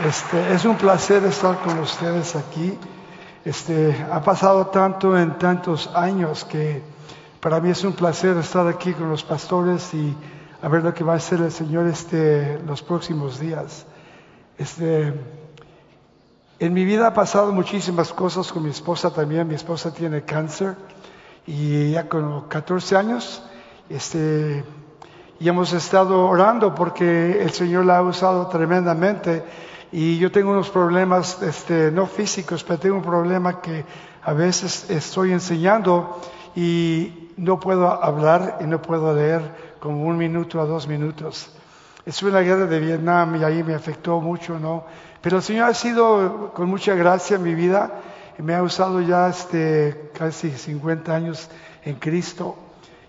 Este, es un placer estar con ustedes aquí. Este, ha pasado tanto en tantos años que para mí es un placer estar aquí con los pastores y a ver lo que va a hacer el Señor este, los próximos días. Este, en mi vida ha pasado muchísimas cosas con mi esposa también. Mi esposa tiene cáncer y ya con 14 años este, y hemos estado orando porque el Señor la ha usado tremendamente y yo tengo unos problemas, este, no físicos, pero tengo un problema que a veces estoy enseñando y no puedo hablar y no puedo leer como un minuto a dos minutos. Estuve en la guerra de Vietnam y ahí me afectó mucho, ¿no? Pero el Señor ha sido con mucha gracia en mi vida y me ha usado ya este, casi 50 años en Cristo.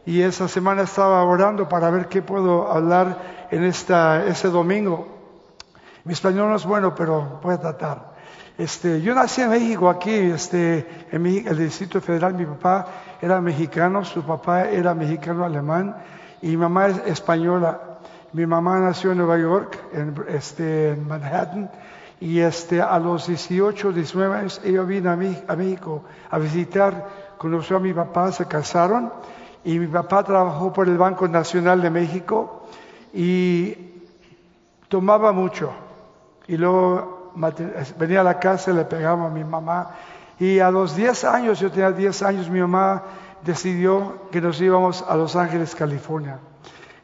Y esa semana estaba orando para ver qué puedo hablar en esta, ese domingo. Mi español no es bueno, pero voy a tratar. Este, yo nací en México, aquí, este, en el Distrito Federal. Mi papá era mexicano, su papá era mexicano-alemán y mi mamá es española. Mi mamá nació en Nueva York, en, este, Manhattan, y este, a los 18, 19 años ella vino a México a visitar, conoció a mi papá, se casaron, y mi papá trabajó por el Banco Nacional de México y tomaba mucho y luego venía a la casa y le pegaba a mi mamá. Y a los 10 años, yo tenía 10 años, mi mamá decidió que nos íbamos a Los Ángeles, California.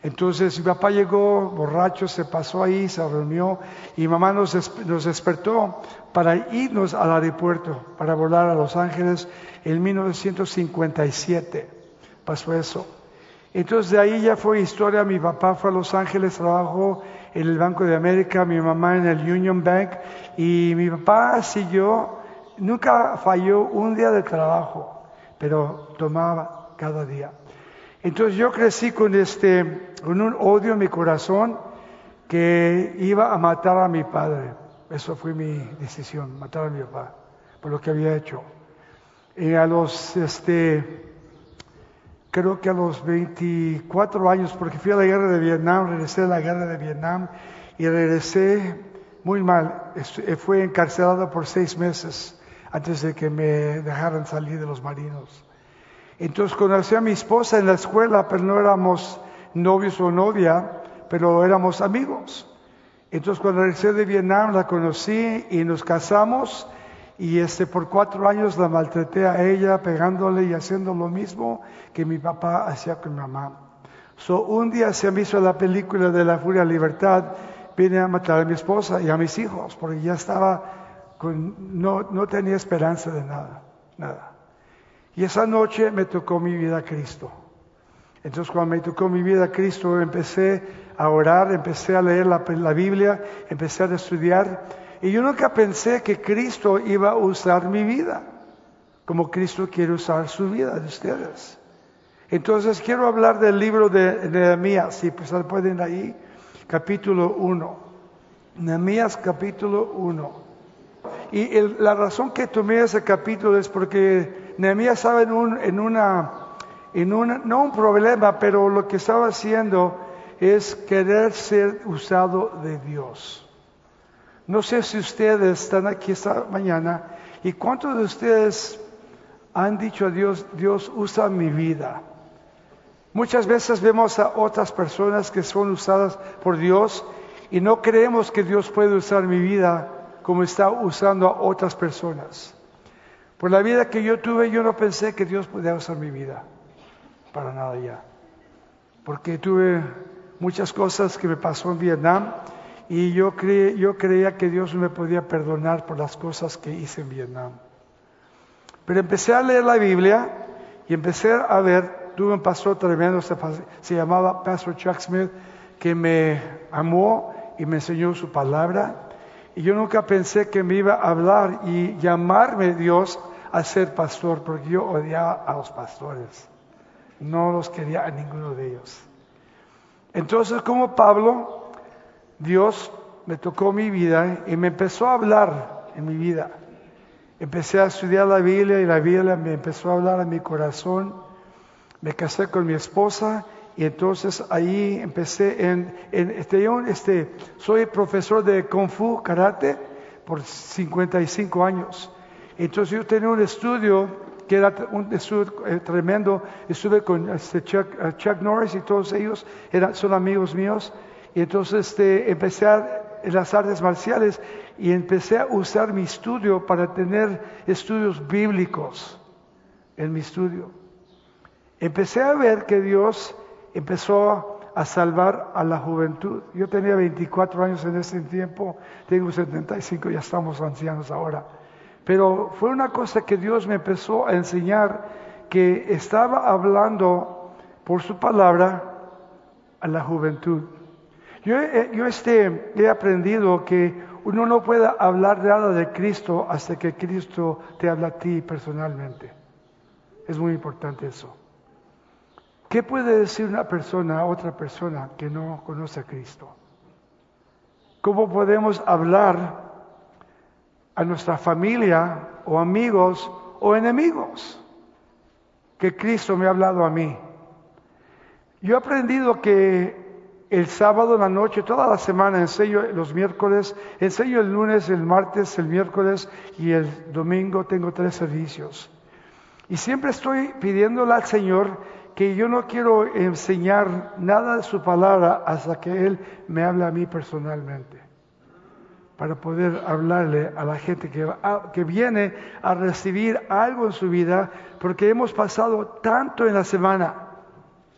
Entonces mi papá llegó borracho, se pasó ahí, se reunió y mamá nos, nos despertó para irnos al aeropuerto, para volar a Los Ángeles en 1957. Pasó eso. Entonces de ahí ya fue historia, mi papá fue a Los Ángeles, trabajó en el Banco de América, mi mamá en el Union Bank y mi papá siguió, nunca falló un día de trabajo, pero tomaba cada día. Entonces yo crecí con este, con un odio en mi corazón que iba a matar a mi padre. Eso fue mi decisión, matar a mi papá, por lo que había hecho. Y a los, este, creo que a los 24 años, porque fui a la guerra de Vietnam, regresé a la guerra de Vietnam y regresé muy mal. Eh, fui encarcelado por seis meses antes de que me dejaran salir de los marinos. Entonces conocí a mi esposa en la escuela, pero no éramos novios o novia, pero éramos amigos. Entonces cuando regresé de Vietnam la conocí y nos casamos y este, por cuatro años la maltraté a ella, pegándole y haciendo lo mismo que mi papá hacía con mi mamá. So, un día se me hizo la película de la furia libertad, vine a matar a mi esposa y a mis hijos, porque ya estaba con, no, no tenía esperanza de nada, nada. Y esa noche me tocó mi vida a Cristo. Entonces cuando me tocó mi vida a Cristo, empecé a orar, empecé a leer la, la Biblia, empecé a estudiar y yo nunca pensé que Cristo iba a usar mi vida, como Cristo quiere usar su vida de ustedes. Entonces quiero hablar del libro de Nehemías, si pues pueden ahí, capítulo 1. Nehemías capítulo 1. Y la razón que tomé ese capítulo es porque Nehemías estaba en, un, en, una, en una, no un problema, pero lo que estaba haciendo es querer ser usado de Dios. No sé si ustedes están aquí esta mañana y cuántos de ustedes han dicho a Dios, Dios usa mi vida. Muchas veces vemos a otras personas que son usadas por Dios y no creemos que Dios puede usar mi vida como está usando a otras personas. Por la vida que yo tuve, yo no pensé que Dios podía usar mi vida. Para nada ya. Porque tuve muchas cosas que me pasó en Vietnam y yo, creía que Dios me podía perdonar por las cosas que hice en Vietnam. Pero empecé a leer la Biblia y empecé a ver, tuve un pastor tremendo, se, se llamaba Pastor Chuck Smith, que me amó y me enseñó su palabra. Y yo nunca pensé que me iba a hablar y llamarme Dios a ser pastor, porque yo odiaba a los pastores. No los quería a ninguno de ellos. Entonces, como Pablo, Dios me tocó mi vida y me empezó a hablar en mi vida. Empecé a estudiar la Biblia y la Biblia me empezó a hablar en mi corazón. Me casé con mi esposa Y entonces ahí empecé en, en este, este, soy profesor de Kung Fu, Karate, por 55 años. Entonces yo tenía un estudio que era un estudio eh, tremendo. Estuve con este Chuck, eh, Chuck, Norris y todos ellos eran, son amigos míos. Y entonces este, empecé a, las artes marciales y empecé a usar mi estudio para tener estudios bíblicos en mi estudio. Empecé a ver que Dios empezó a salvar a la juventud. Yo tenía 24 años en ese tiempo, tengo 75, ya estamos ancianos ahora. Pero fue una cosa que Dios me empezó a enseñar, que estaba hablando por su palabra a la juventud. Yo, yo este, he aprendido que uno no puede hablar nada de Cristo hasta que Cristo te habla a ti personalmente. Es muy importante eso. ¿Qué puede decir una persona a otra persona que no conoce a Cristo? ¿Cómo podemos hablar a nuestra familia o amigos o enemigos que Cristo me ha hablado a mí? Yo he aprendido que el sábado en la noche, toda la semana enseño los miércoles, enseño el lunes, el martes, el miércoles y el domingo tengo tres servicios. Y siempre estoy pidiéndole al Señor que yo no quiero enseñar nada de su palabra hasta que Él me hable a mí personalmente, para poder hablarle a la gente que, que viene a recibir algo en su vida, porque hemos pasado tanto en la semana,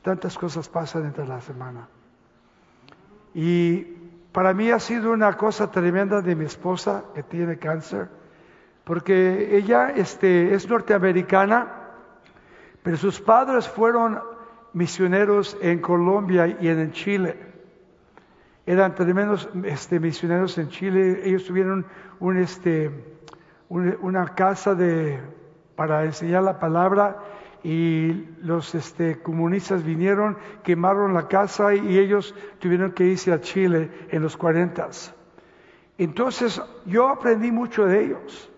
tantas cosas pasan entre la semana. Y para mí ha sido una cosa tremenda de mi esposa que tiene cáncer, porque ella este, es norteamericana, pero sus padres fueron misioneros en Colombia y en Chile. Eran tremendos este, misioneros en Chile. Ellos tuvieron este, una casa para enseñar la palabra y los este, comunistas vinieron, quemaron la casa y ellos tuvieron que irse a Chile en los cuarentas. Entonces yo aprendí mucho de ellos.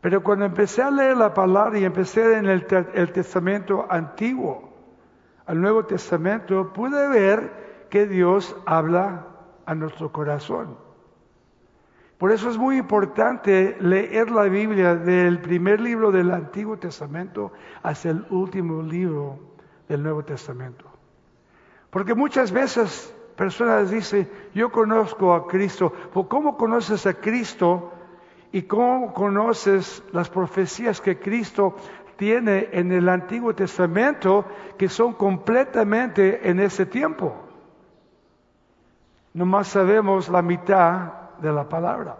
Pero cuando empecé a leer la palabra y empecé en el, Testamento antiguo al Nuevo Testamento, pude ver que Dios habla a nuestro corazón. Por eso es muy importante leer la Biblia del primer libro del Antiguo Testamento hasta el último libro del Nuevo Testamento. Porque muchas veces personas dicen, yo conozco a Cristo. ¿Cómo conoces a Cristo ¿Y cómo conoces las profecías que Cristo tiene en el Antiguo Testamento que son completamente en ese tiempo? Nomás sabemos la mitad de la palabra.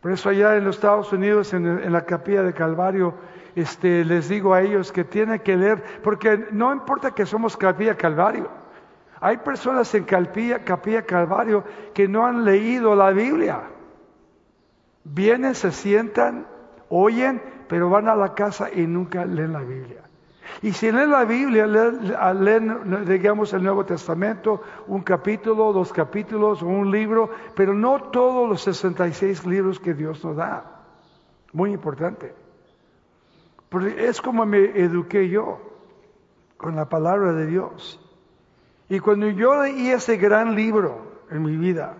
Por eso allá en los Estados Unidos, en, la capilla de Calvario, este, les digo a ellos que tienen que leer, porque no importa que somos capilla Calvario. Hay personas en capilla, capilla Calvario que no han leído la Biblia. Vienen, se sientan, oyen, pero van a la casa y nunca leen la Biblia. Y si leen la Biblia, leen, digamos, el Nuevo Testamento, un capítulo, dos capítulos un libro, pero no todos los 66 libros que Dios nos da. Muy importante. Porque es como me eduqué yo, con la palabra de Dios. Y cuando yo leí ese gran libro en mi vida,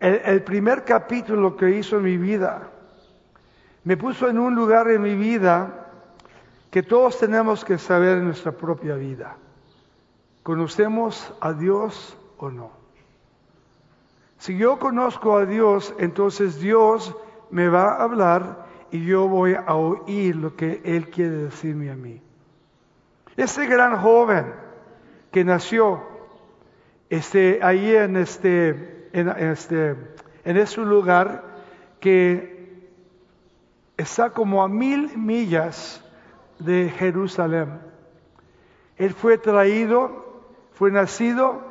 el, primer capítulo que hizo en mi vida me puso en un lugar en mi vida que todos tenemos que saber en nuestra propia vida. ¿Conocemos a Dios o no? Si yo conozco a Dios, entonces Dios me va a hablar y yo voy a oír lo que Él quiere decirme a mí. Ese gran joven que nació este, ahí en este en, este, en ese lugar que está como a mil millas de Jerusalén. Él fue traído, fue nacido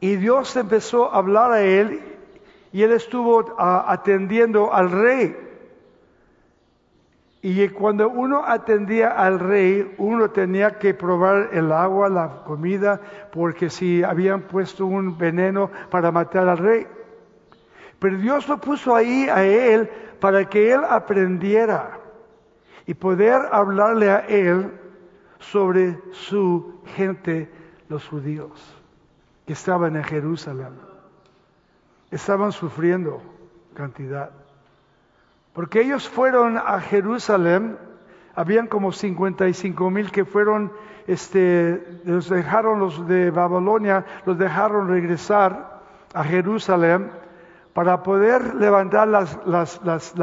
y Dios empezó a hablar a él y él estuvo atendiendo al rey. Y cuando uno atendía al rey, uno tenía que probar el agua, la comida, porque si habían puesto un veneno para matar al rey. Pero Dios lo puso ahí a él para que él aprendiera y poder hablarle a él sobre su gente, los judíos, que estaban en Jerusalén. Estaban sufriendo cantidad. Porque ellos fueron a Jerusalén, habían como 55 mil que fueron, este, los dejaron los de Babilonia, los dejaron regresar a Jerusalén para poder levantar las, las, las,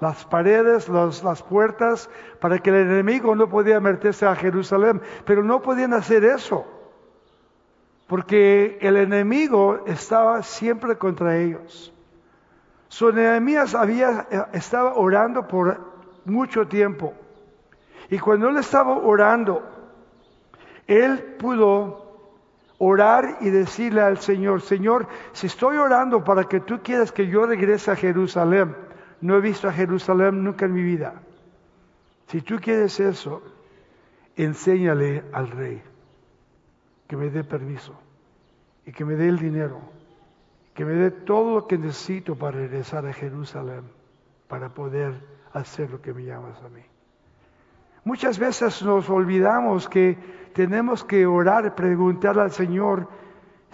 las paredes, las puertas, para que el enemigo no podía meterse a Jerusalén. Pero no podían hacer eso, porque el enemigo estaba siempre contra ellos. Su Nehemías había, eh, estaba orando por mucho tiempo. Y cuando él estaba orando, él pudo orar y decirle al Señor, Señor, si estoy orando para que tú quieras que yo regrese a Jerusalén, no he visto a Jerusalén nunca en mi vida. Si tú quieres eso, enséñale al rey que me dé permiso y que me dé el dinero, que me dé todo lo que necesito para regresar a Jerusalén, para poder hacer lo que me llamas a mí. Muchas veces nos olvidamos que tenemos que orar, preguntar al Señor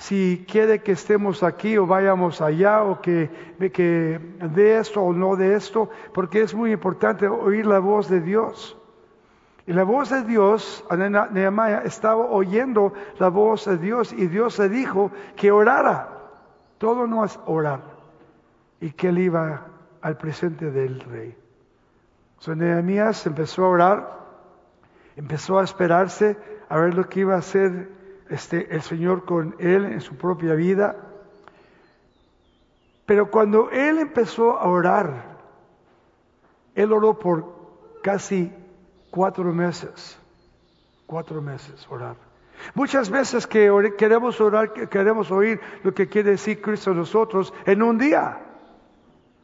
si quiere que estemos aquí o vayamos allá o que, que de esto o no de esto, porque es muy importante oír la voz de Dios. Y la voz de Dios, Nehemiah estaba oyendo la voz de Dios y Dios le dijo que orara. Todo no es orar. Y que él iba al presente del rey. So, Nehemías empezó a orar empezó a esperarse a ver lo que iba a hacer este, el Señor con él en su propia vida. Pero cuando él empezó a orar, él oró por casi cuatro meses, cuatro meses orar. Muchas veces que queremos orar, queremos oír lo que quiere decir Cristo a nosotros en un día,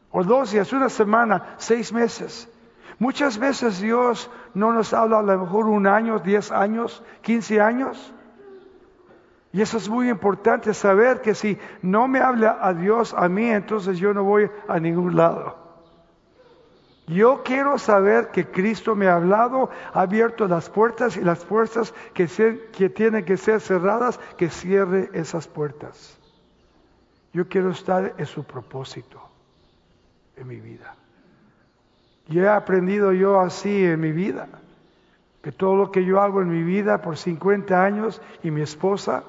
o dos días, una semana, seis meses. Muchas veces Dios no nos habla a lo mejor un año, diez años, quince años. Y eso es muy importante saber que si no me habla a Dios a mí, entonces yo no voy a ningún lado. Yo quiero saber que Cristo me ha hablado, ha abierto las puertas y las puertas que, que tienen que ser cerradas, que cierre esas puertas. Yo quiero estar en su propósito en mi vida. Y he aprendido yo así en mi vida, que todo lo que yo hago en mi vida por 50 años y mi esposa,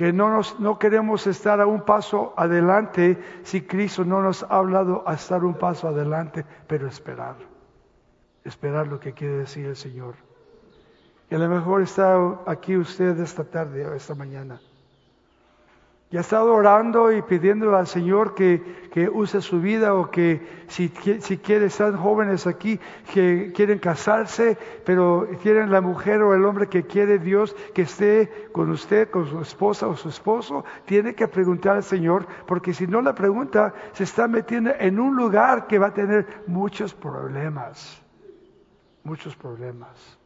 que no, nos, no queremos estar a un paso adelante si Cristo no nos ha hablado a estar un paso adelante, pero esperar, esperar lo que quiere decir el Señor. Y a lo mejor está aquí usted esta tarde o esta mañana y ha estado orando y pidiendo al Señor que, que use su vida o que si, si quiere, están jóvenes aquí que quieren casarse, pero quieren la mujer o el hombre que quiere Dios que esté con usted, con su esposa o su esposo, tiene que preguntar al Señor, porque si no la pregunta, se está metiendo en un lugar que va a tener muchos problemas, muchos problemas.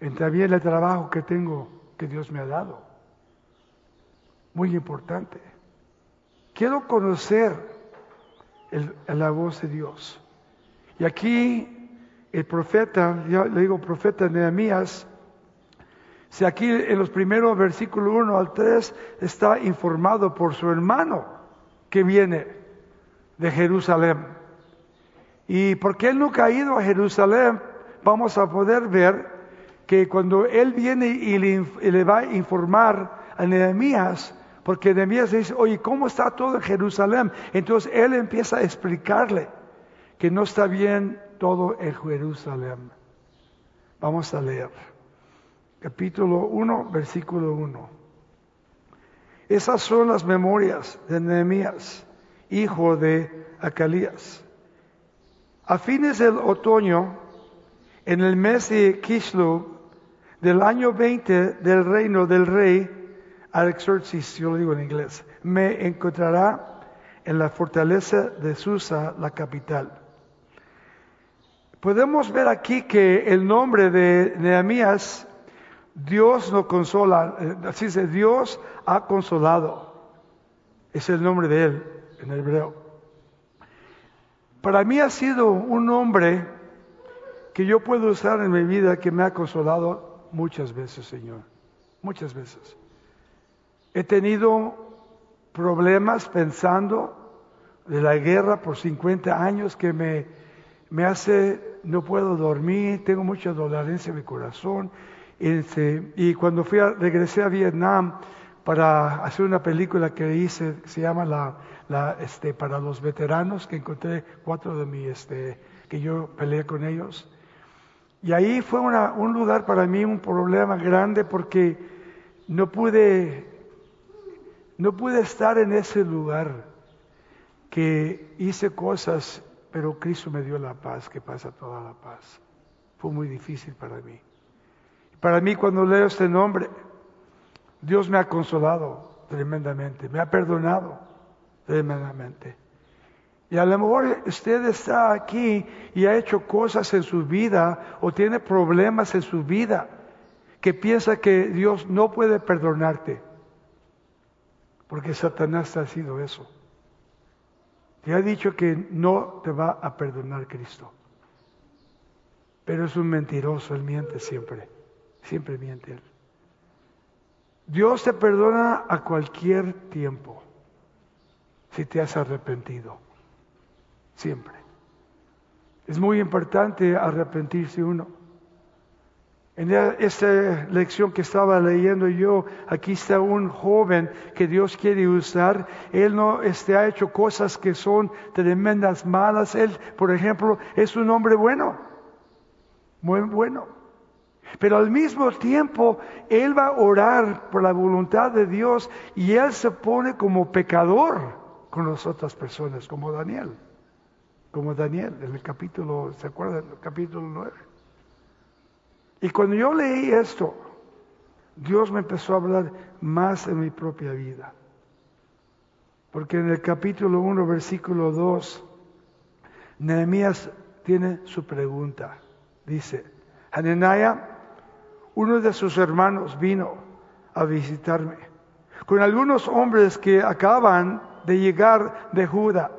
En también el trabajo que tengo, que Dios me ha dado muy importante. Quiero conocer la voz de Dios. Y aquí el profeta, ya le digo profeta Nehemías, si aquí en los primeros versículos 1 al 3 está informado por su hermano que viene de Jerusalén. Y porque él nunca ha ido a Jerusalén, vamos a poder ver que cuando él viene y le, y le va a informar a Nehemías, porque Nehemías dice, oye, ¿cómo está todo en Jerusalén? Entonces él empieza a explicarle que no está bien todo en Jerusalén. Vamos a leer. Capítulo 1, versículo 1. Esas son las memorias de Nehemías, hijo de Acalías. A fines del otoño, en el mes de Kislu, del año 20 del reino del rey Alexorcis, yo lo digo en inglés, me encontrará en la fortaleza de Susa, la capital. Podemos ver aquí que el nombre de Nehemías, Dios no consola, eh, así dice, Dios ha consolado. Es el nombre de él en hebreo. Para mí ha sido un hombre que yo puedo usar en mi vida que me ha consolado muchas veces, Señor. Muchas veces. He tenido problemas pensando de la guerra por 50 años que me, me hace, no puedo dormir, tengo mucha dolencia en mi corazón. Este, y cuando fui a, regresé a Vietnam para hacer una película que hice, se llama la, la, este, para los veteranos, que encontré cuatro de mi, este, que yo peleé con ellos. Y ahí fue un lugar para mí, un problema grande, porque no pude, no pude estar en ese lugar que hice cosas, pero Cristo me dio la paz, que pasa toda la paz. Fue muy difícil para mí. Para mí cuando leo este nombre, Dios me ha consolado tremendamente, me ha perdonado tremendamente. Y a lo mejor usted está aquí y ha hecho cosas en su vida o tiene problemas en su vida que piensa que Dios no puede perdonarte. Porque Satanás ha sido eso. Te ha dicho que no te va a perdonar Cristo. Pero es un mentiroso, él miente siempre. Siempre miente él. Dios te perdona a cualquier tiempo si te has arrepentido. Siempre. Es muy importante arrepentirse uno. En esta lección que estaba leyendo yo, aquí está un joven que Dios quiere usar. Él no este, ha hecho cosas que son tremendas malas. Él, por ejemplo, es un hombre bueno, muy bueno. Pero al mismo tiempo, él va a orar por la voluntad de Dios y él se pone como pecador con las otras personas, como Daniel. Como Daniel, en el capítulo, ¿se acuerdan? El capítulo 9. Y cuando yo leí esto, Dios me empezó a hablar más en mi propia vida. Porque en el capítulo 1, versículo 2, Nehemías tiene su pregunta. Dice, Hananiah, uno de sus hermanos vino a visitarme con algunos hombres que acaban de llegar de Judá.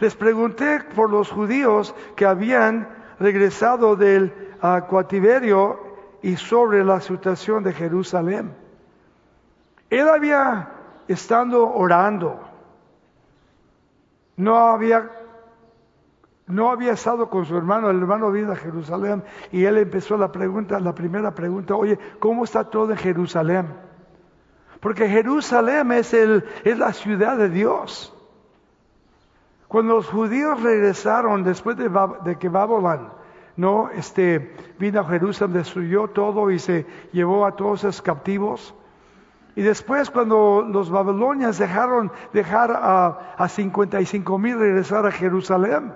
Les pregunté por los judíos que habían regresado del a cautiverio y sobre la situación de Jerusalén. Él había estado orando, no había, no había estado con su hermano, el hermano vino a Jerusalén y él empezó la pregunta, la primera pregunta, oye, ¿cómo está todo en Jerusalén? Porque Jerusalén es, el, es la ciudad de Dios. Cuando los judíos regresaron después de, de que Babylon no, este, vino a Jerusalén, destruyó todo y se llevó a todos esos captivos. Y después cuando los babilonios dejaron dejar a, a 55 mil regresar a Jerusalén,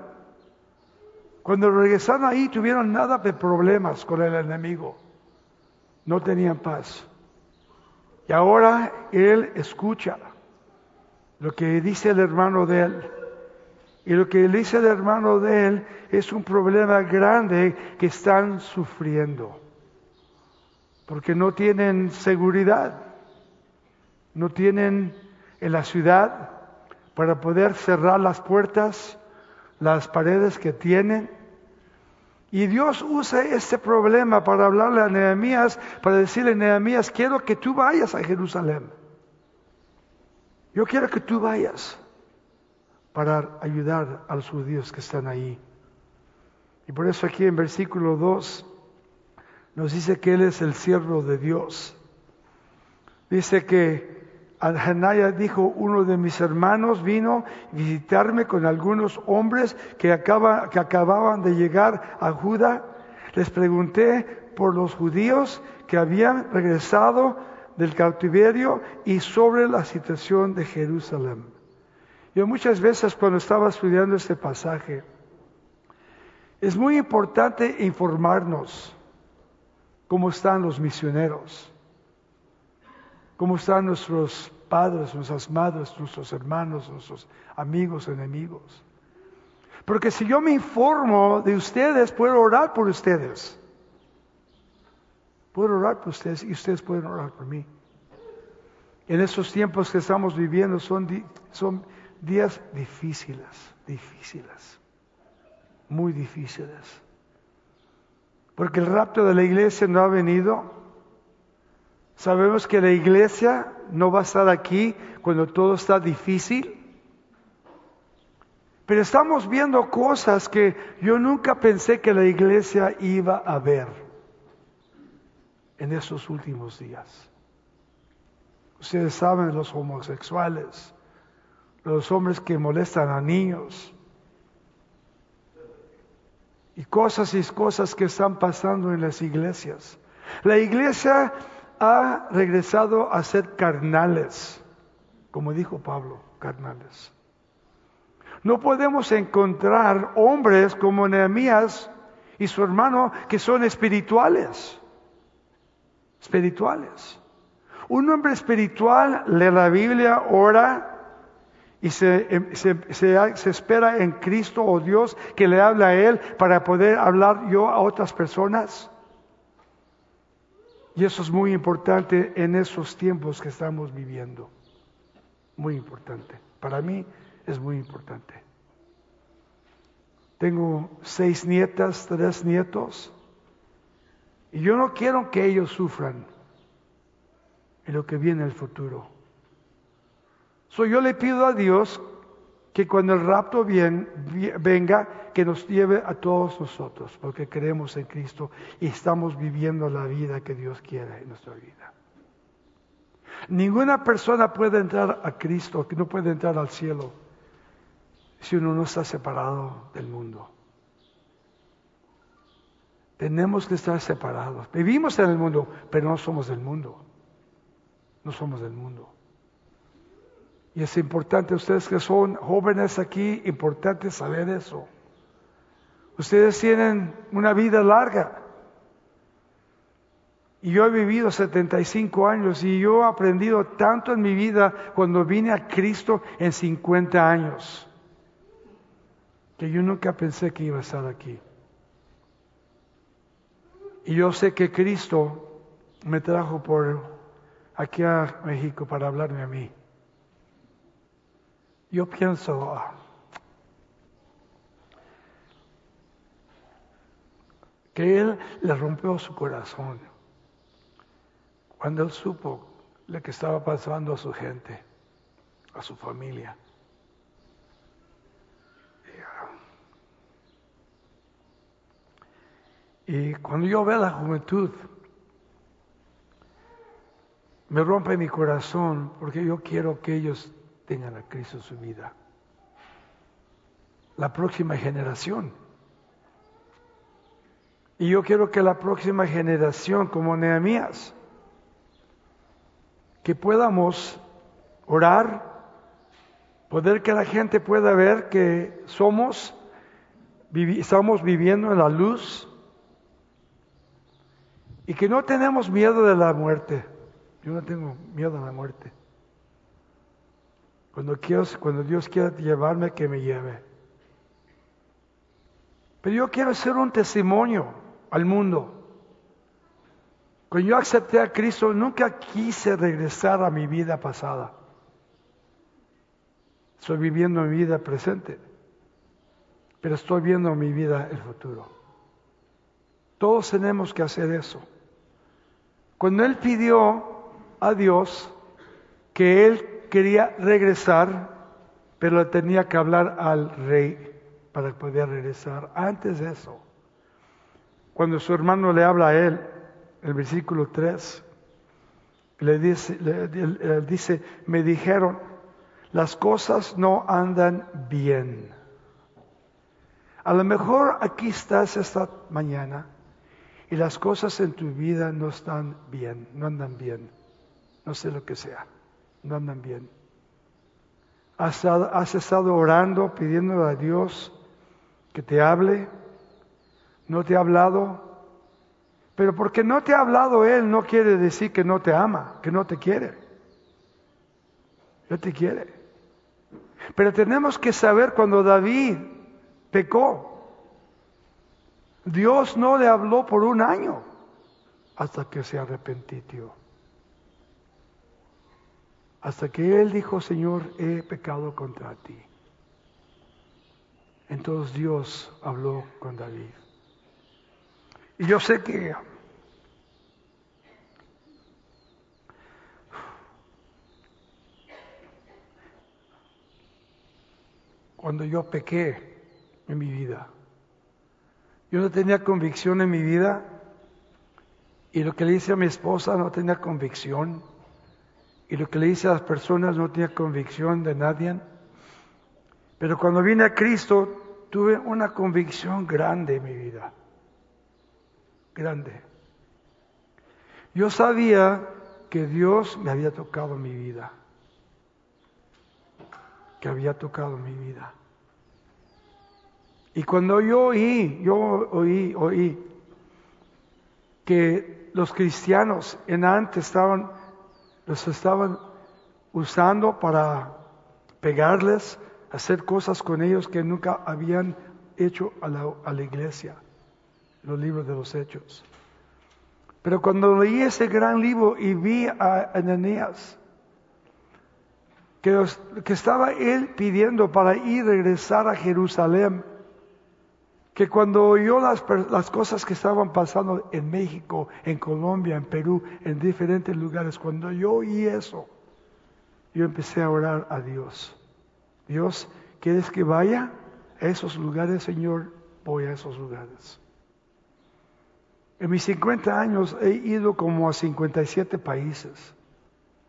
cuando regresaron ahí tuvieron nada de problemas con el enemigo. No tenían paz. Y ahora él escucha lo que dice el hermano de él. Y lo que dice el hermano de él es un problema grande que están sufriendo. Porque no tienen seguridad. No tienen en la ciudad para poder cerrar las puertas, las paredes que tienen. Y Dios usa este problema para hablarle a Nehemías, para decirle, Nehemías, quiero que tú vayas a Jerusalén. Yo quiero que tú vayas para ayudar a los judíos que están ahí. Y por eso aquí en versículo 2 nos dice que Él es el siervo de Dios. Dice que Hanaya dijo, uno de mis hermanos vino a visitarme con algunos hombres que, acaba, que acababan de llegar a Judá. Les pregunté por los judíos que habían regresado del cautiverio y sobre la situación de Jerusalén. Yo muchas veces cuando estaba estudiando este pasaje, es muy importante informarnos cómo están los misioneros, cómo están nuestros padres, nuestras madres, nuestros hermanos, nuestros amigos, enemigos. Porque si yo me informo de ustedes, puedo orar por ustedes. Puedo orar por ustedes y ustedes pueden orar por mí. En estos tiempos que estamos viviendo son, son días difíciles, difíciles, muy difíciles. Porque el rapto de la iglesia no ha venido. Sabemos que la iglesia no va a estar aquí cuando todo está difícil. Pero estamos viendo cosas que yo nunca pensé que la iglesia iba a ver en estos últimos días. Ustedes saben los homosexuales, los hombres que molestan a niños, y cosas y cosas que están pasando en las iglesias. La iglesia ha regresado a ser carnales, como dijo Pablo, carnales. No podemos encontrar hombres como Nehemías y su hermano que son espirituales. Espirituales. Un hombre espiritual lee la Biblia, ora, y em, se, espera en Cristo o Dios que le hable a Él para poder hablar yo a otras personas. Y eso es muy importante en esos tiempos que estamos viviendo. Muy importante. Para mí es muy importante. Tengo seis nietas, tres nietos. Y yo no quiero que ellos sufran en lo que viene el futuro. So, yo le pido a Dios que cuando el rapto venga, que nos lleve a todos nosotros, porque creemos en Cristo y estamos viviendo la vida que Dios quiere en nuestra vida. Ninguna persona puede entrar a Cristo, que no puede entrar al cielo, si uno no está separado del mundo. Tenemos que estar separados. Vivimos en el mundo, pero no somos del mundo. No somos del mundo. Y es importante, ustedes que son jóvenes aquí, importante saber eso. Ustedes tienen una vida larga. Y yo he vivido 75 años y yo he aprendido tanto en mi vida cuando vine a Cristo en 50 años, que yo nunca pensé que iba a estar aquí. Y yo sé que Cristo me trajo por aquí a México para hablarme a mí. Yo pienso, ah, que él le rompió su corazón cuando él supo lo que estaba pasando a su gente, a su familia. Y cuando yo veo la juventud, me rompe mi corazón porque yo quiero que ellos tengan a Cristo en su vida. La próxima generación. Y yo quiero que la próxima generación, como Nehemías, que podamos orar, poder que la gente pueda ver que somos, estamos viviendo en la luz y que no tenemos miedo de la muerte. Yo no tengo miedo a la muerte. Cuando, Dios quiera llevarme, que me lleve. Pero yo quiero ser un testimonio al mundo. Cuando yo acepté a Cristo, nunca quise regresar a mi vida pasada. Estoy viviendo mi vida presente, pero estoy viendo mi vida el futuro. Todos tenemos que hacer eso. Cuando Él pidió a Dios que Él quería regresar, pero tenía que hablar al rey para poder regresar. Antes de eso, cuando su hermano le habla a él, el versículo 3, le le dice, me dijeron, las cosas no andan bien. A lo mejor aquí estás esta mañana y las cosas en tu vida no están bien, no andan bien, no sé lo que sea no andan bien. Has, has estado orando, pidiendo a Dios que te hable, no te ha hablado, pero porque no te ha hablado Él no quiere decir que no te ama, que no te quiere. Él te quiere. Pero tenemos que saber cuando David pecó, Dios no le habló por un año hasta que se arrepintió. Hasta que él dijo, Señor, he pecado contra ti. Entonces Dios habló con David. Y yo sé que cuando yo pequé en mi vida, yo no tenía convicción en mi vida y lo que le hice a mi esposa no tenía convicción y lo que le hice a las personas no tenía convicción de nadie. Pero cuando vine a Cristo tuve una convicción grande en mi vida. Grande. Yo sabía que Dios me había tocado mi vida. Que había tocado mi vida. Y cuando yo oí, yo oí, oí que los cristianos en antes estaban, los estaban usando para pegarles, hacer cosas con ellos que nunca habían hecho a la, iglesia, los libros de los hechos. Pero cuando leí ese gran libro y vi a Ananías, que, que estaba él pidiendo para ir regresar a Jerusalén, que cuando oyó las, cosas que estaban pasando en México, en Colombia, en Perú, en diferentes lugares, cuando yo oí eso, yo empecé a orar a Dios. Dios, ¿quieres que vaya a esos lugares, Señor? Voy a esos lugares. En mis 50 años he ido como a 57 países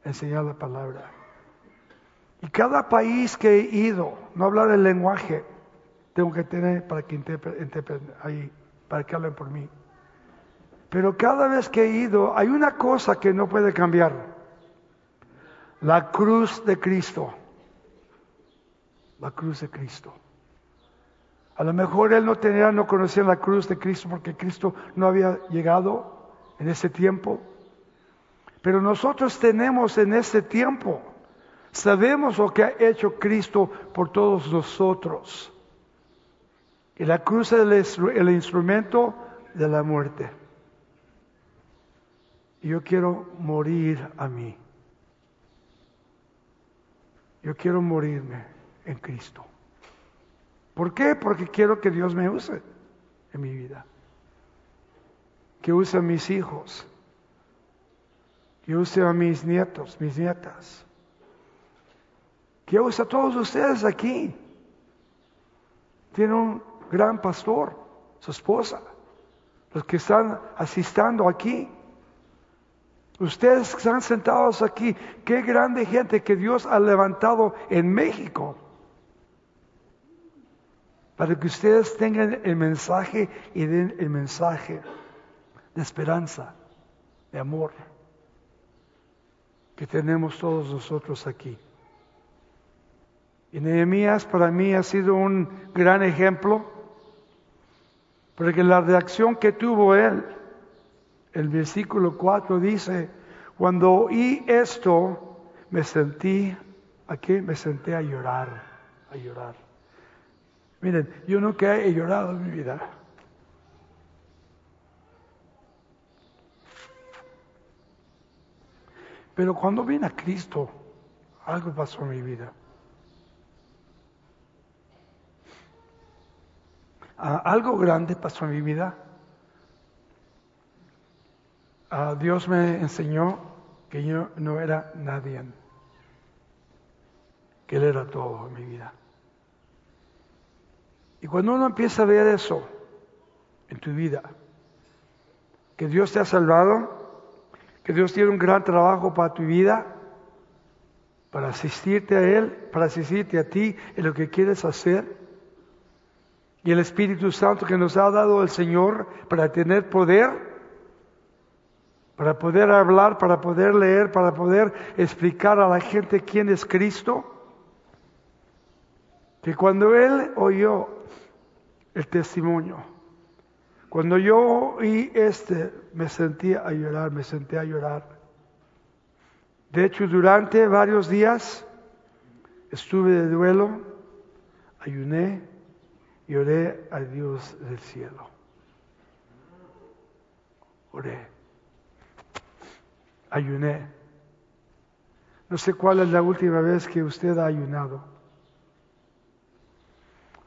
a enseñar la palabra. Y cada país que he ido, no hablar el lenguaje, tengo que tener para que interpreten ahí, para que hablen por mí. Pero cada vez que he ido, hay una cosa que no puede cambiar. La cruz de Cristo. La cruz de Cristo. A lo mejor él no tenía, no conocía la cruz de Cristo porque Cristo no había llegado en ese tiempo. Pero nosotros tenemos en ese tiempo, sabemos lo que ha hecho Cristo por todos nosotros. Y la cruz es el, instrumento de la muerte. Yo quiero morir a mí. Yo quiero morirme en Cristo. ¿Por qué? Porque quiero que Dios me use en mi vida. Que use a mis hijos. Que use a mis nietos, mis nietas. Que use a todos ustedes aquí. Tiene un gran pastor, su esposa, los que están asistiendo aquí. Ustedes que están sentados aquí, qué grande gente que Dios ha levantado en México. Para que ustedes tengan el mensaje y den el mensaje de esperanza, de amor, que tenemos todos nosotros aquí. Y Nehemías para mí ha sido un gran ejemplo porque la reacción que tuvo él, el versículo 4 dice, cuando oí esto, me sentí, aquí me senté a llorar, a llorar. Miren, yo nunca he llorado en mi vida. Pero cuando vine a Cristo, algo pasó en mi vida. Algo grande pasó en mi vida. Dios me enseñó que yo no era nadie, que Él era todo en mi vida. Y cuando uno empieza a ver eso en tu vida, que Dios te ha salvado, que Dios tiene un gran trabajo para tu vida, para asistirte a Él, para asistirte a ti en lo que quieres hacer, y el Espíritu Santo que nos ha dado el Señor para tener poder, para poder hablar, para poder leer, para poder explicar a la gente quién es Cristo. Que cuando Él oyó el testimonio, cuando yo oí este, me sentí a llorar, me senté a llorar. De hecho, durante varios días estuve de duelo, ayuné, y oré al Dios del cielo. Oré. Ayuné. No sé cuál es la última vez que usted ha ayunado.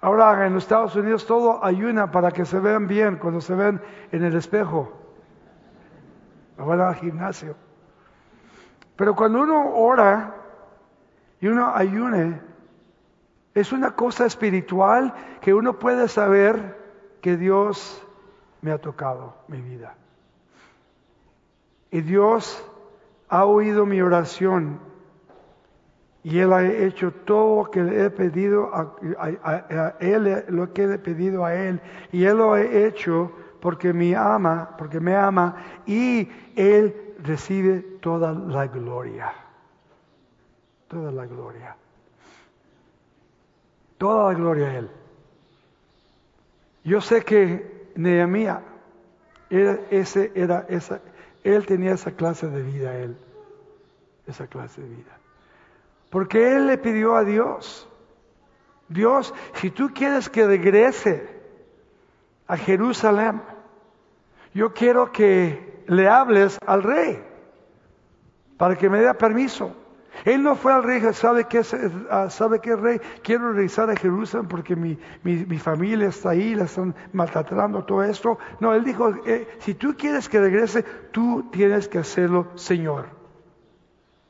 Ahora en los Estados Unidos todo ayuna para que se vean bien cuando se ven en el espejo. Van al gimnasio. Pero cuando uno ora y uno ayune, es una cosa espiritual que uno puede saber que Dios me ha tocado mi vida. Y Dios ha oído mi oración y Él ha hecho todo lo que le he pedido a, Él, lo que he pedido a Él. Y Él lo ha hecho porque me ama, porque me ama y Él recibe toda la gloria. Toda la gloria. Toda la gloria a Él. Yo sé que Nehemías era, ese, era esa, él tenía esa clase de vida, él, esa clase de vida. Porque él le pidió a Dios, Dios, si tú quieres que regrese a Jerusalén, yo quiero que le hables al rey para que me dé permiso. Él no fue al rey, sabe que, ah, sabe que rey, quiero regresar a Jerusalén porque mi, mi, familia está ahí, la están maltratando, todo esto. No, él dijo, eh, si tú quieres que regrese, tú tienes que hacerlo, Señor.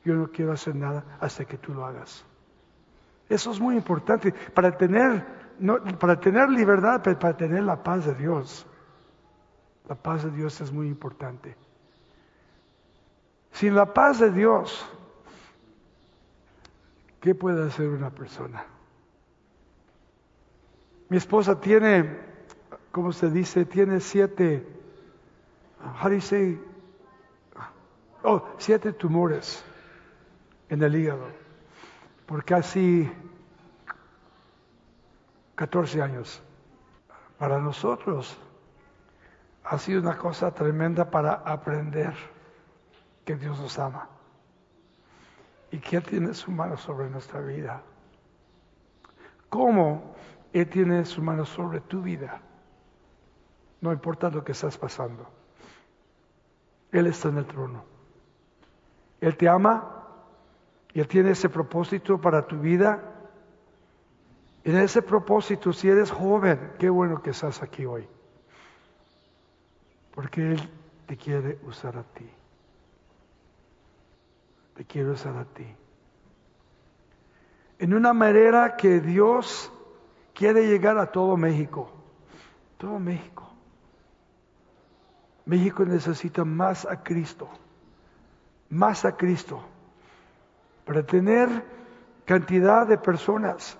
Yo no quiero hacer nada hasta que tú lo hagas. Eso es muy importante para tener, no, para tener libertad, pero para tener la paz de Dios. La paz de Dios es muy importante. Sin la paz de Dios, ¿Qué puede hacer una persona? Mi esposa tiene, como se dice, tiene siete, how do Oh, siete tumores en el hígado por casi 14 años. Para nosotros ha sido una cosa tremenda para aprender que Dios nos ama y que Él tiene su mano sobre nuestra vida. ¿Cómo Él tiene su mano sobre tu vida? No importa lo que estás pasando. Él está en el trono. Él te ama y Él tiene ese propósito para tu vida. En ese propósito, si eres joven, qué bueno que estás aquí hoy. Porque Él te quiere usar a ti te quiero usar a ti. En una manera que Dios quiere llegar a todo México. Todo México. México necesita más a Cristo. Más a Cristo. Para tener cantidad de personas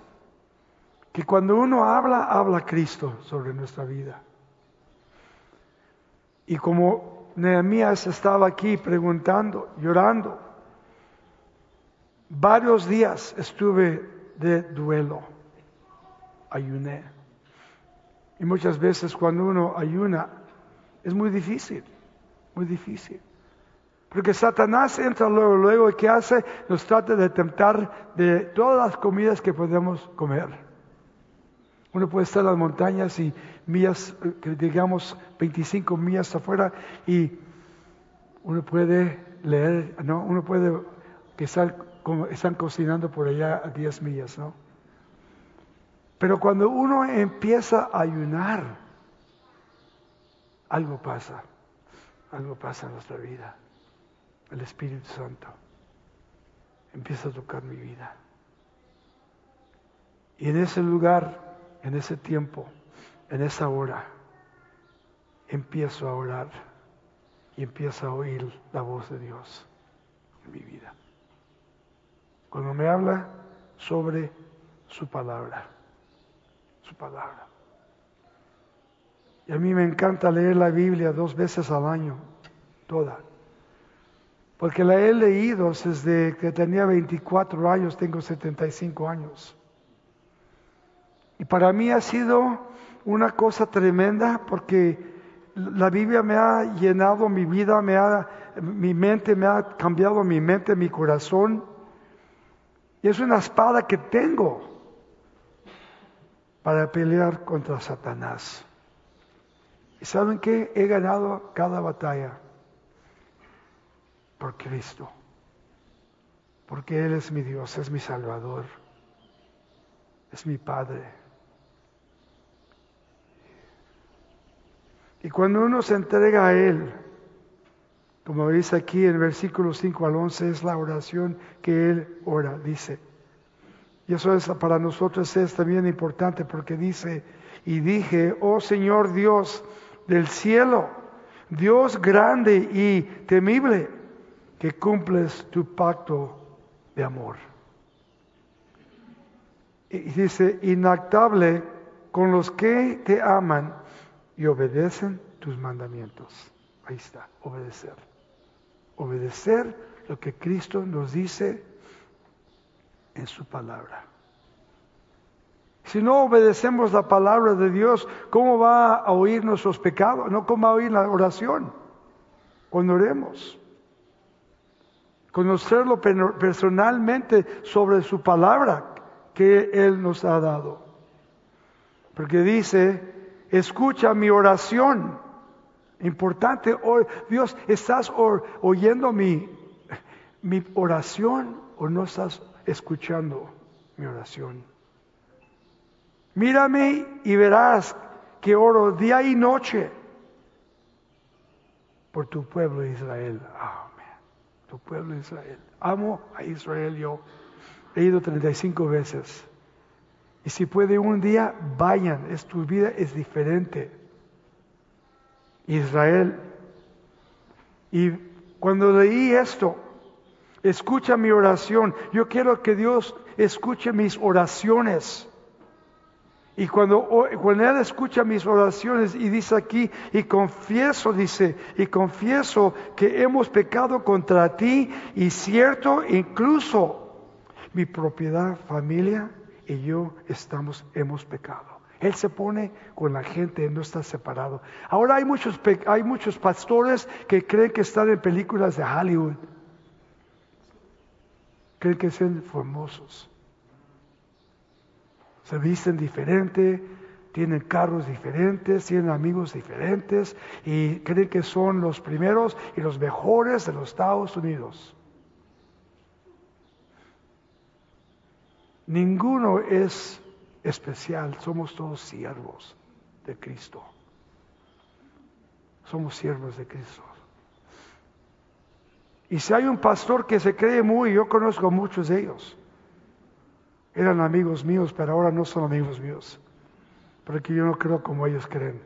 que cuando uno habla, habla Cristo sobre nuestra vida. Y como Nehemías estaba aquí preguntando, llorando, Varios días estuve de duelo, ayuné. Y muchas veces cuando uno ayuna es muy difícil, muy difícil. Porque Satanás entra luego, luego, ¿y qué hace? Nos trata de tentar de todas las comidas que podemos comer. Uno puede estar en las montañas y millas, eh, digamos 25 millas afuera, y uno puede leer, ¿no? Uno puede que como están cocinando por allá a 10 millas, ¿no? Pero cuando uno empieza a ayunar, algo pasa, algo pasa en nuestra vida. El Espíritu Santo empieza a tocar mi vida. Y en ese lugar, en ese tiempo, en esa hora, empiezo a orar y empiezo a oír la voz de Dios en mi vida cuando me habla sobre su palabra, su palabra. Y a mí me encanta leer la Biblia dos veces al año, toda. Porque la he leído desde que tenía 24 años, tengo 75 años. Y para mí ha sido una cosa tremenda porque la Biblia me ha llenado mi vida, me ha, mi mente me ha cambiado mi mente, mi corazón. Y es una espada que tengo para pelear contra Satanás. ¿Y saben qué? He ganado cada batalla por Cristo. Porque Él es mi Dios, es mi Salvador, es mi Padre. Y cuando uno se entrega a Él, como dice aquí en versículos 5 al 11, es la oración que Él ora, dice. Y eso es, para nosotros es también importante porque dice, y dije, oh Señor Dios del cielo, Dios grande y temible, que cumples tu pacto de amor. Y dice, inactable con los que te aman y obedecen tus mandamientos. Ahí está, obedecer. Obedecer lo que Cristo nos dice en su palabra. Si no obedecemos la palabra de Dios, ¿cómo va a oír nuestros pecados? No, ¿cómo va a oír la oración? Cuando oremos. Conocerlo personalmente sobre su palabra que Él nos ha dado. Porque dice, escucha mi oración. Importante, Dios, ¿estás oyendo mi, mi oración o no estás escuchando mi oración? Mírame y verás que oro día y noche por tu pueblo Israel. Amén. Tu pueblo Israel. Amo a Israel yo. He ido 35 veces. Y si puede un día, vayan. Es, tu vida es diferente. Israel. Y cuando leí esto, escucha mi oración. Yo quiero que Dios escuche mis oraciones. Y cuando, cuando Él escucha mis oraciones y dice aquí, y confieso, dice, y confieso que hemos pecado contra ti, y cierto, incluso mi propiedad, familia y yo estamos, hemos pecado. Él se pone con la gente, no está separado. Ahora hay muchos, hay muchos pastores que creen que están en películas de Hollywood. Creen que son famosos se visten diferente, tienen carros diferentes, tienen amigos diferentes y creen que son los primeros y los mejores de los Estados Unidos. Ninguno es especial, somos todos siervos de Cristo. Somos siervos de Cristo. Y si hay un pastor que se cree muy, yo conozco muchos de ellos, eran amigos míos, pero ahora no son amigos míos. Porque yo no creo como ellos creen.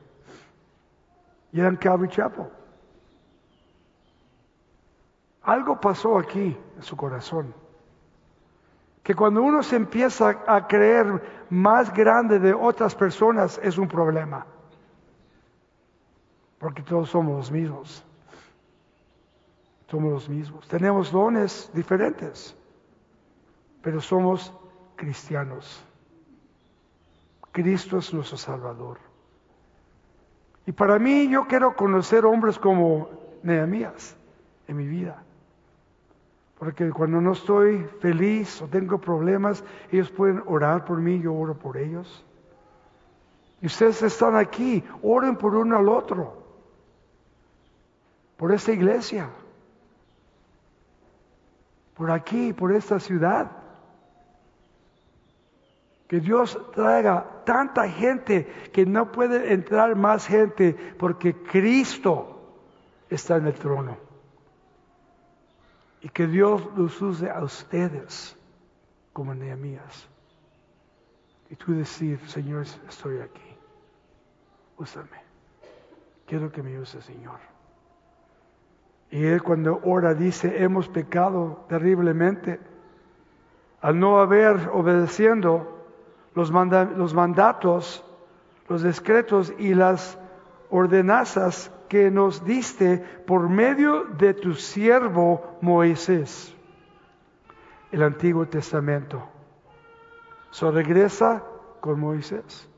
Y eran Calvary Chapel. Algo pasó aquí en su corazón. Que cuando uno se empieza a creer más grande de otras personas es un problema. Porque todos somos los mismos. Somos los mismos. Tenemos dones diferentes. Pero somos cristianos. Cristo es nuestro Salvador. Y para mí yo quiero conocer hombres como Nehemías en mi vida. Porque cuando no estoy feliz o tengo problemas, ellos pueden orar por mí, yo oro por ellos. Y ustedes están aquí, oren por uno al otro, por esta iglesia, por aquí, por esta ciudad. Que Dios traiga tanta gente que no puede entrar más gente porque Cristo está en el trono. Y que Dios los use a ustedes como Nehemías. Y tú decir, Señor, estoy aquí. Úsame. Quiero que me use, Señor. Y Él cuando ora dice, hemos pecado terriblemente al no haber obedeciendo los, los mandatos, los decretos y las ordenanzas que nos diste por medio de tu siervo Moisés. El Antiguo Testamento. So regresa con Moisés.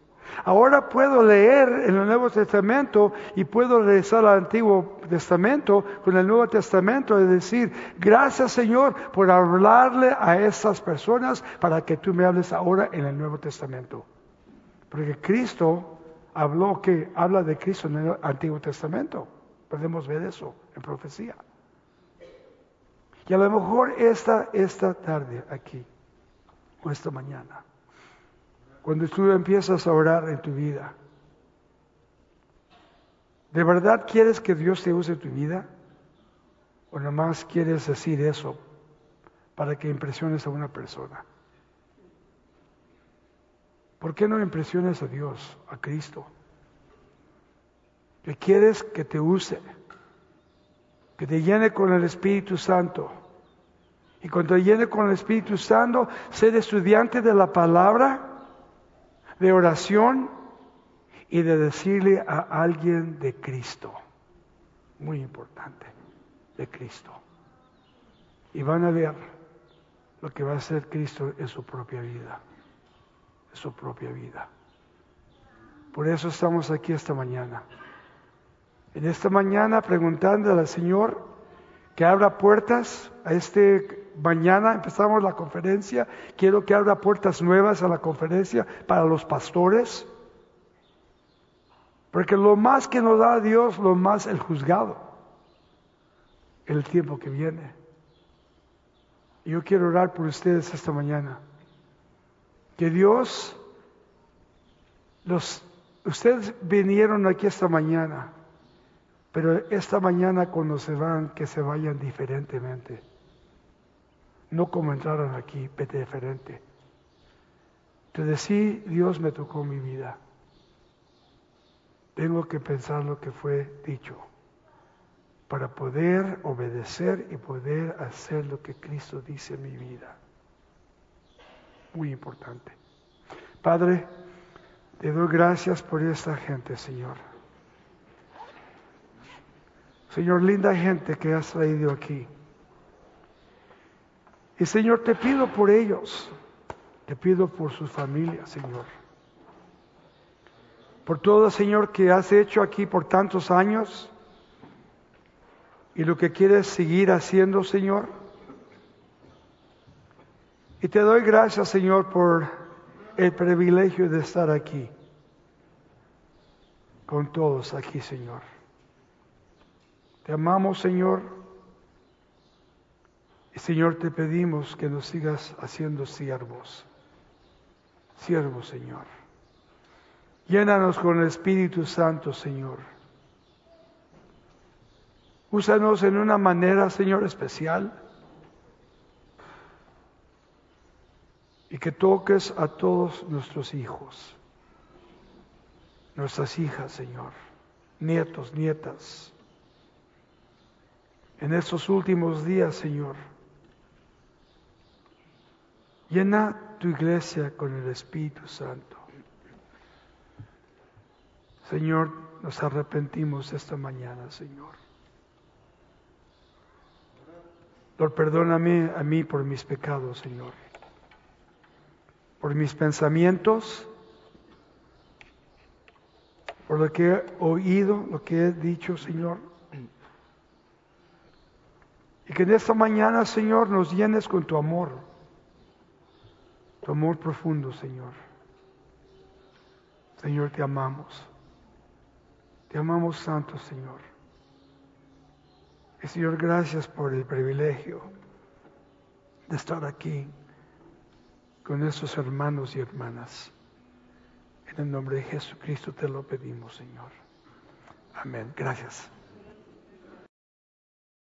Ahora puedo leer en el Nuevo Testamento y puedo regresar al Antiguo Testamento con el Nuevo Testamento y decir, gracias Señor por hablarle a esas personas para que tú me hables ahora en el Nuevo Testamento. Porque Cristo habló que habla de Cristo en el Antiguo Testamento. Podemos ver eso en profecía. Y a lo mejor esta, esta tarde aquí, o esta mañana, cuando tú empiezas a orar en tu vida, ¿De verdad quieres que Dios te use tu vida? ¿O nomás quieres decir eso para que impresiones a una persona? ¿Por qué no impresiones a Dios, a Cristo? Que quieres que te use, que te llene con el Espíritu Santo. Y cuando te llene con el Espíritu Santo, ser estudiante de la palabra, de oración y de decirle a alguien de Cristo. Muy importante, de Cristo. Y van a ver lo que va a hacer Cristo en su propia vida, su propia vida. Por eso estamos aquí esta mañana. En esta mañana preguntándole al Señor que abra puertas a este mañana empezamos la conferencia. Quiero que abra puertas nuevas a la conferencia para los pastores porque lo más que nos da Dios, lo más el juzgado, el tiempo que viene. Yo quiero orar por ustedes esta mañana. Que Dios, los, ustedes vinieron aquí esta mañana, pero esta mañana cuando se van, que se vayan diferentemente. No como entraron aquí, diferente. Te decía, Dios me tocó mi vida. Tengo que pensar lo que fue dicho para poder obedecer y poder hacer lo que Cristo dice en mi vida. Muy importante. Padre, te doy gracias por esta gente, Señor. Señor, linda gente que has traído aquí. Y Señor, te pido por ellos, te pido por sus familias, Señor por todo, Señor, que has hecho aquí por tantos años y lo que quieres seguir haciendo, Señor. Y te doy gracias, Señor, por el privilegio de estar aquí, con todos aquí, Señor. Te amamos, Señor. Y Señor, te pedimos que nos sigas haciendo siervos. Siervos, Señor. Llénanos con el Espíritu Santo, Señor. Úsanos en una manera, Señor, especial. Y que toques a todos nuestros hijos, nuestras hijas, Señor, nietos, nietas. En estos últimos días, Señor, llena tu iglesia con el Espíritu Santo. Señor, nos arrepentimos esta mañana, Señor. Lord, perdóname a mí por mis pecados, Señor. Por mis pensamientos, por lo que he oído, lo que he dicho, Señor. Y que en esta mañana, Señor, nos llenes con tu amor, tu amor profundo, Señor. Señor, te amamos. Te amamos santo, Señor. Y Señor, gracias por el privilegio de estar aquí con estos hermanos y hermanas. En el nombre de Jesucristo te lo pedimos, Señor. Amén. Gracias.